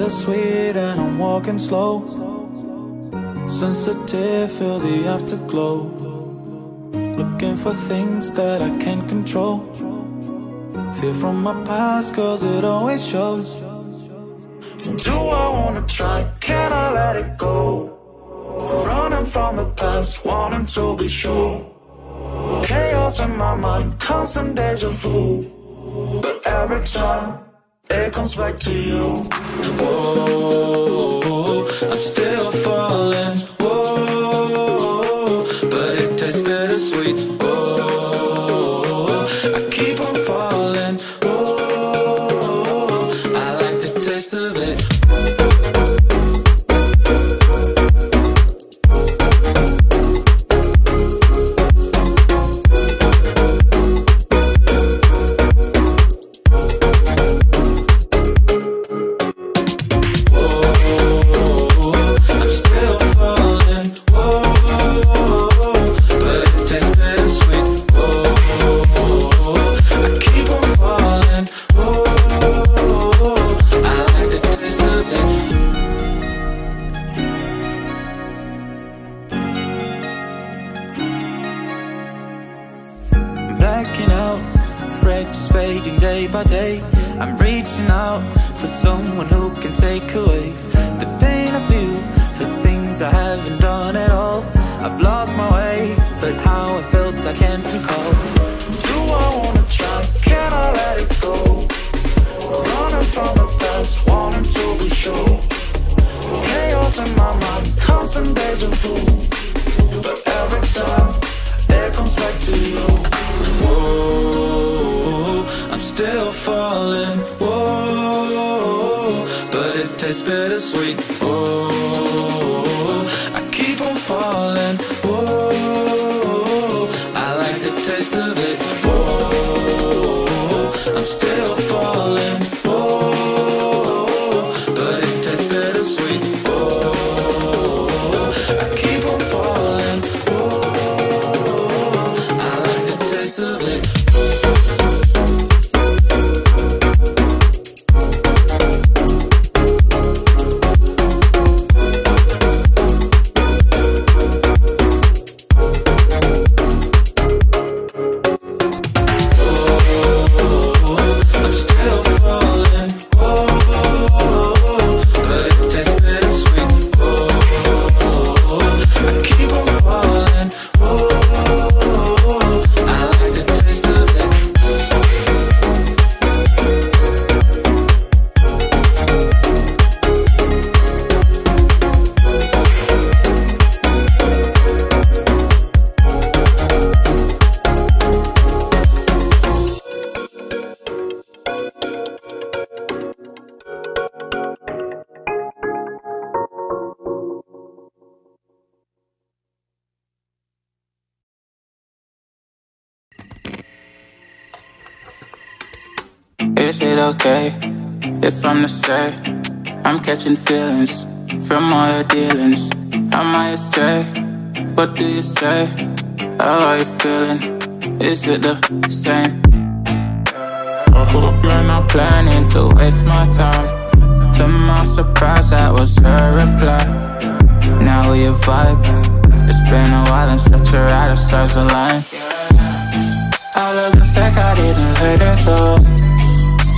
bittersweet and I'm walking slow. Sensitive, feel the afterglow. Looking for things that I can't control. Fear from my past, cause it always shows. Do I wanna try? Can I let it go? Running from the past, wanting to be sure. Chaos in my mind, constant deja vu. But every time, it comes back to you. Whoa, but it tastes bittersweet. Is it okay if I'm the same? I'm catching feelings from all the dealings? Am I astray? What do you say? How are you feeling? Is it the same? I hope you're not planning to waste my time. To my surprise, that was her reply. Now we vibe. It's been a while and such a ride, the stars align. I love the fact I didn't let her go.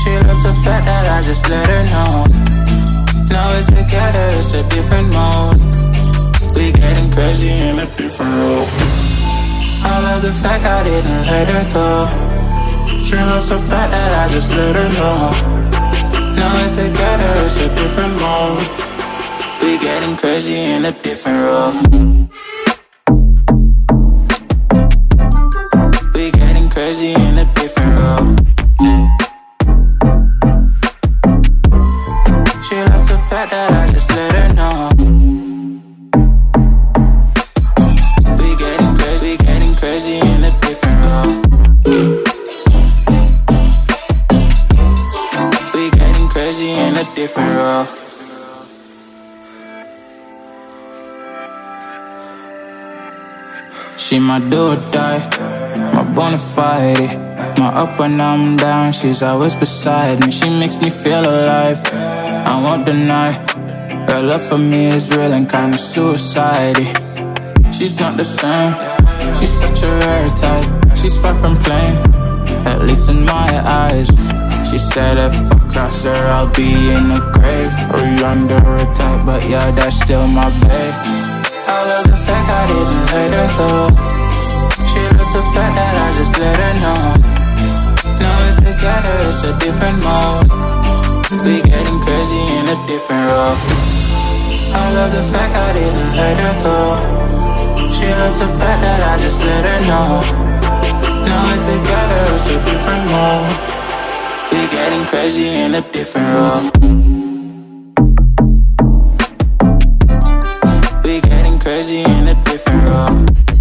She loves the fact that I just let her know. Now we're together, it's a different mode. We getting crazy in a different role. I love the fact I didn't let her go. She loves the fact that I just let her know. Now we're together, it's a different mode. We getting crazy in a different role. We getting crazy in a different role. She my do or die, my bona fide. My up when I'm down, she's always beside me. She makes me feel alive. I won't deny. Her love for me is real and kinda suicide. She's not the same. She's such a rare type. She's far from plain, at least in my eyes. She said if I cross her, I'll be in the grave or under her type. But yeah, that's still my babe. I love the fact I didn't let her go. She loves the fact that I just let her know. Now we're together, it's a different mode. We getting crazy in a different role. I love the fact I didn't let her go. She loves the fact that I just let her know. Now we're together, it's a different mode. We getting crazy in a different role. Crazy in a different role.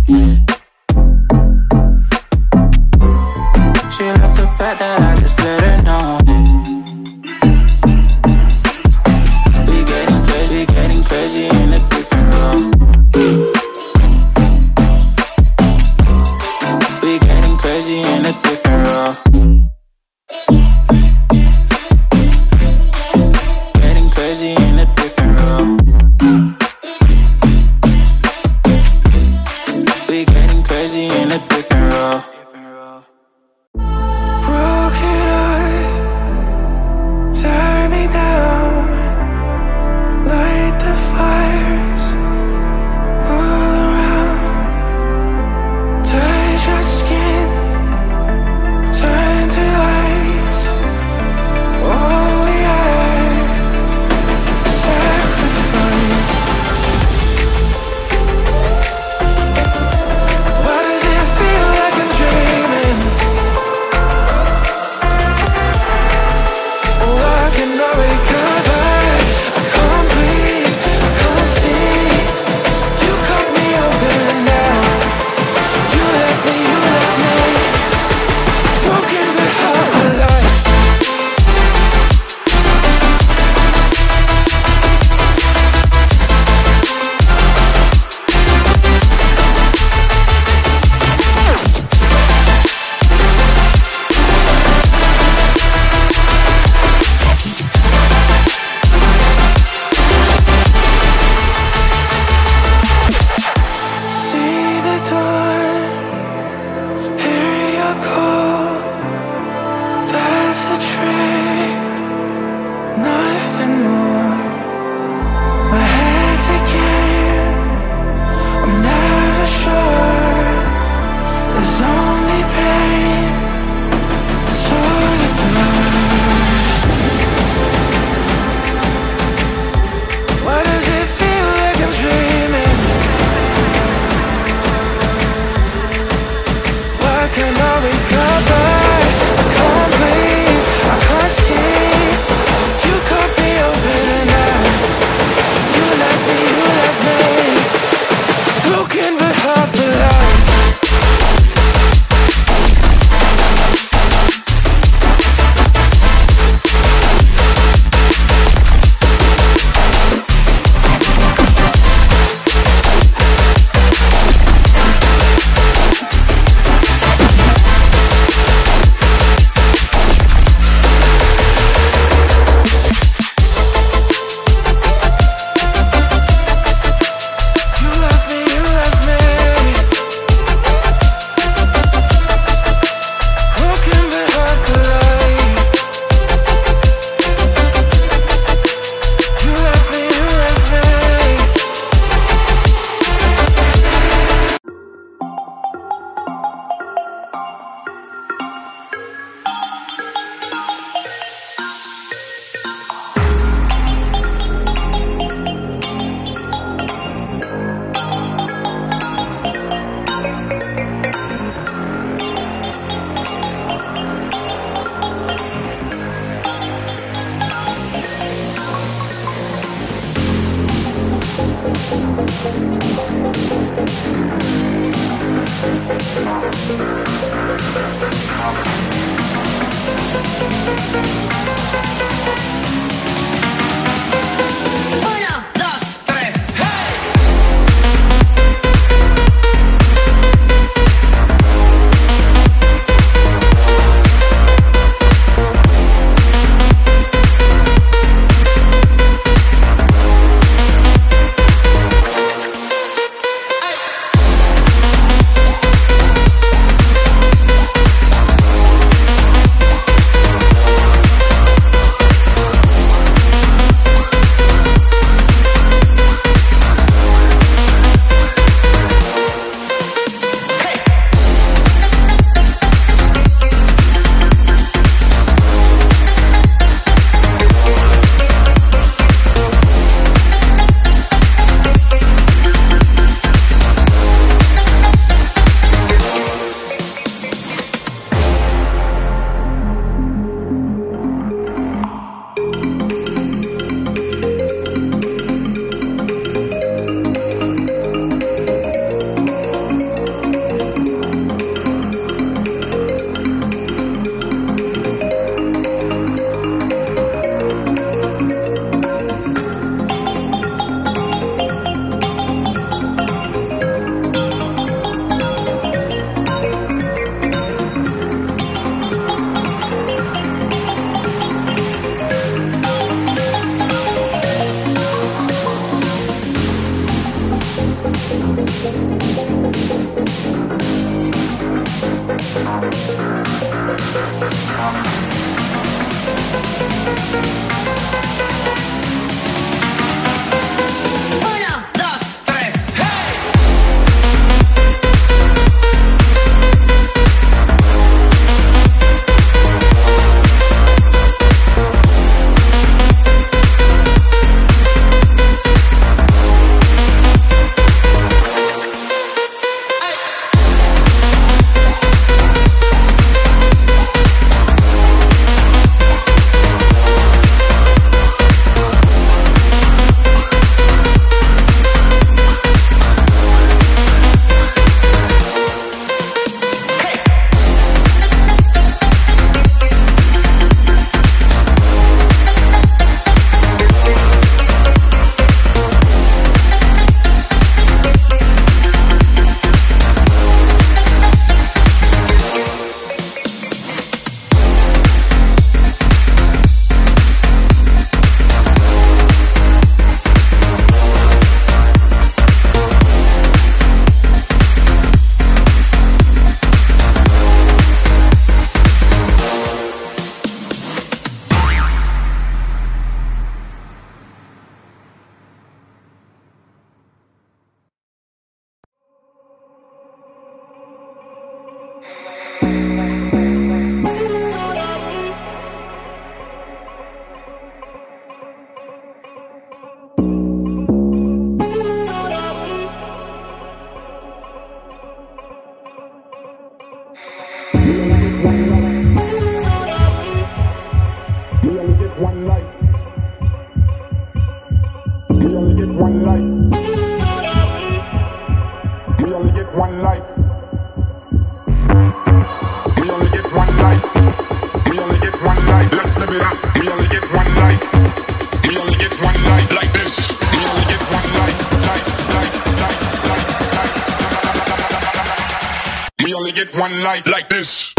one life like this.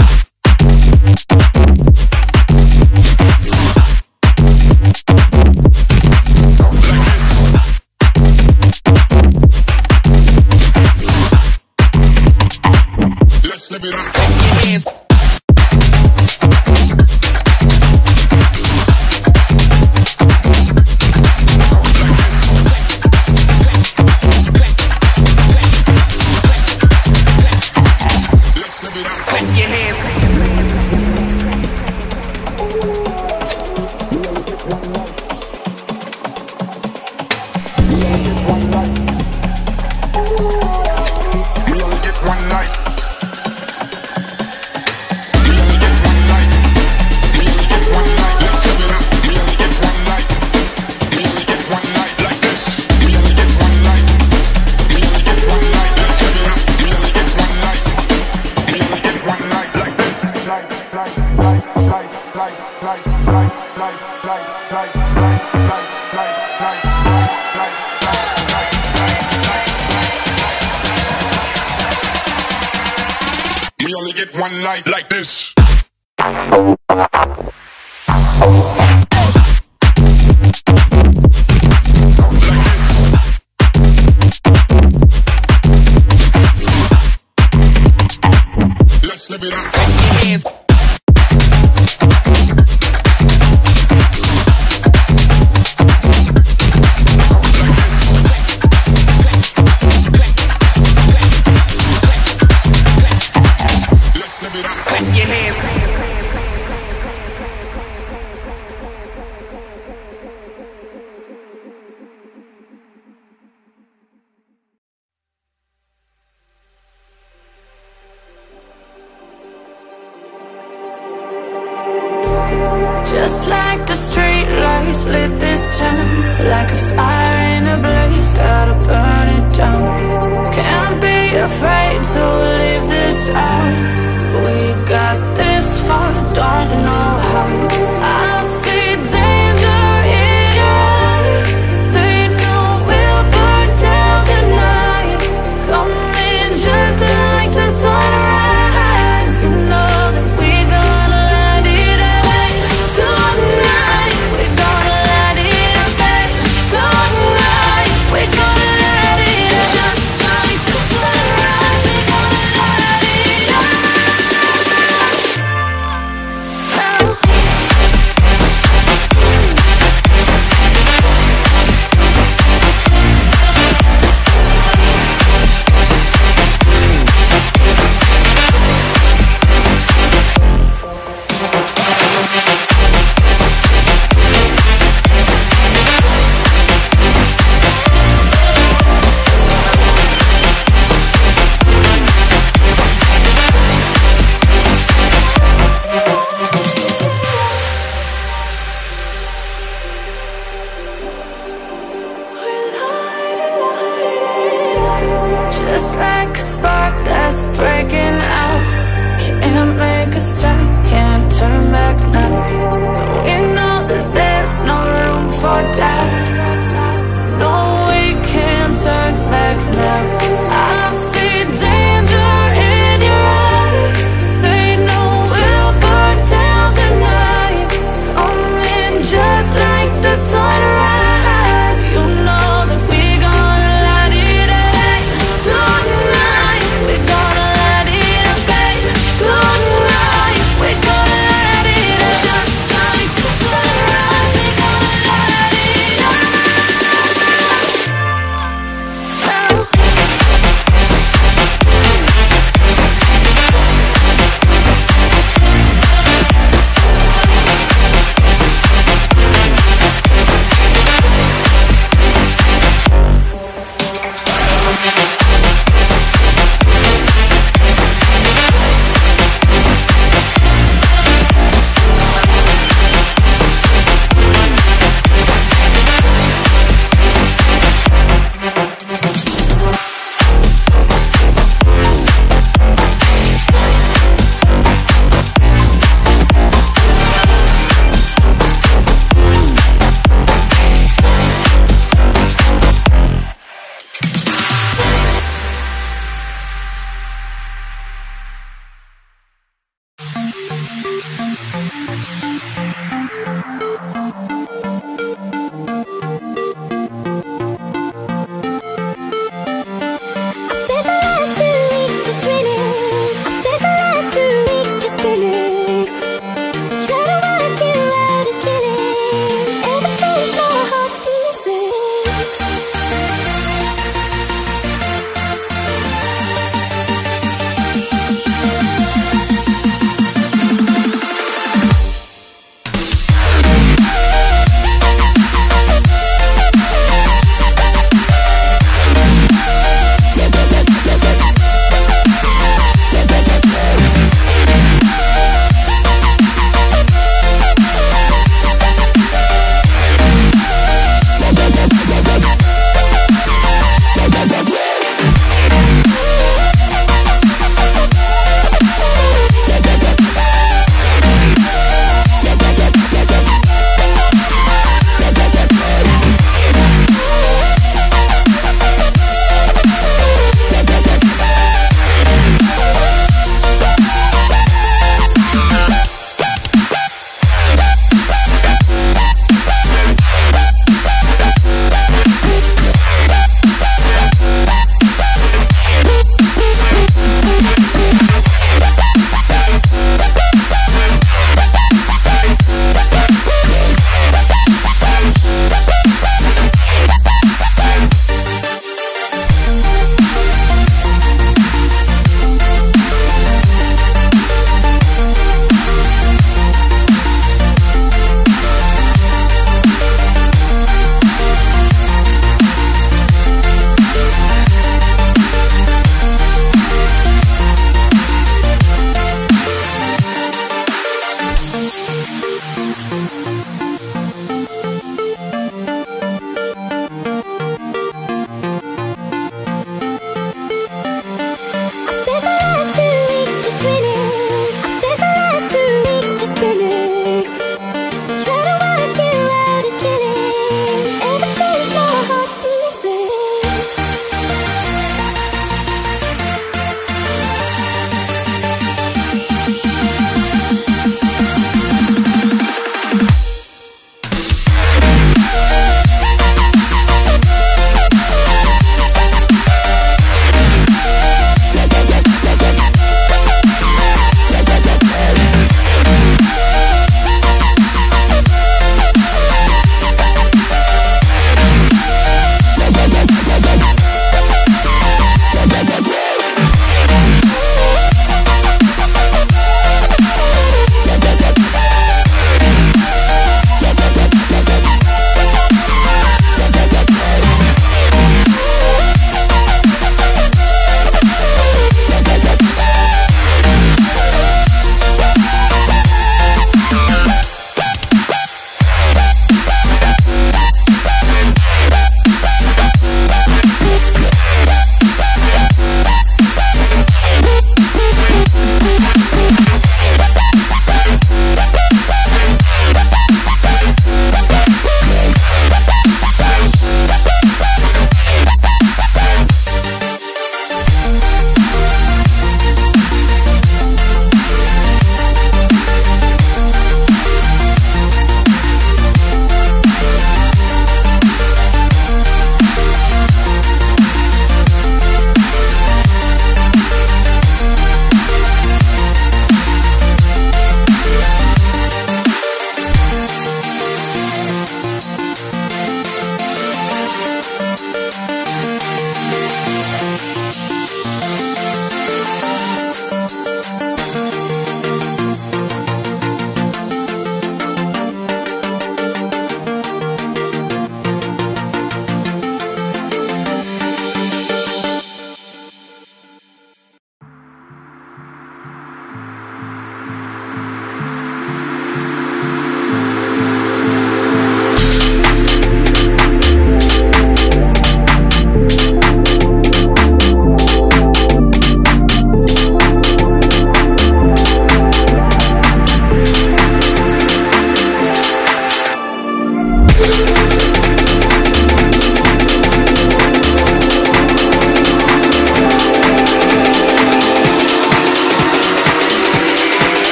Life like this. Just like the street lights lit this town Like a fire in a blaze, gotta burn it down. Can't be afraid to leave this out. We got this far, don't know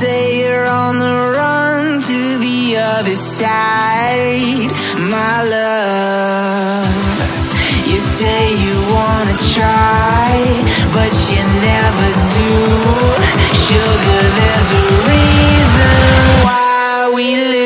say you're on the run to the other side. My love. You say you wanna try, but you never do. Sugar, there's a reason why we live.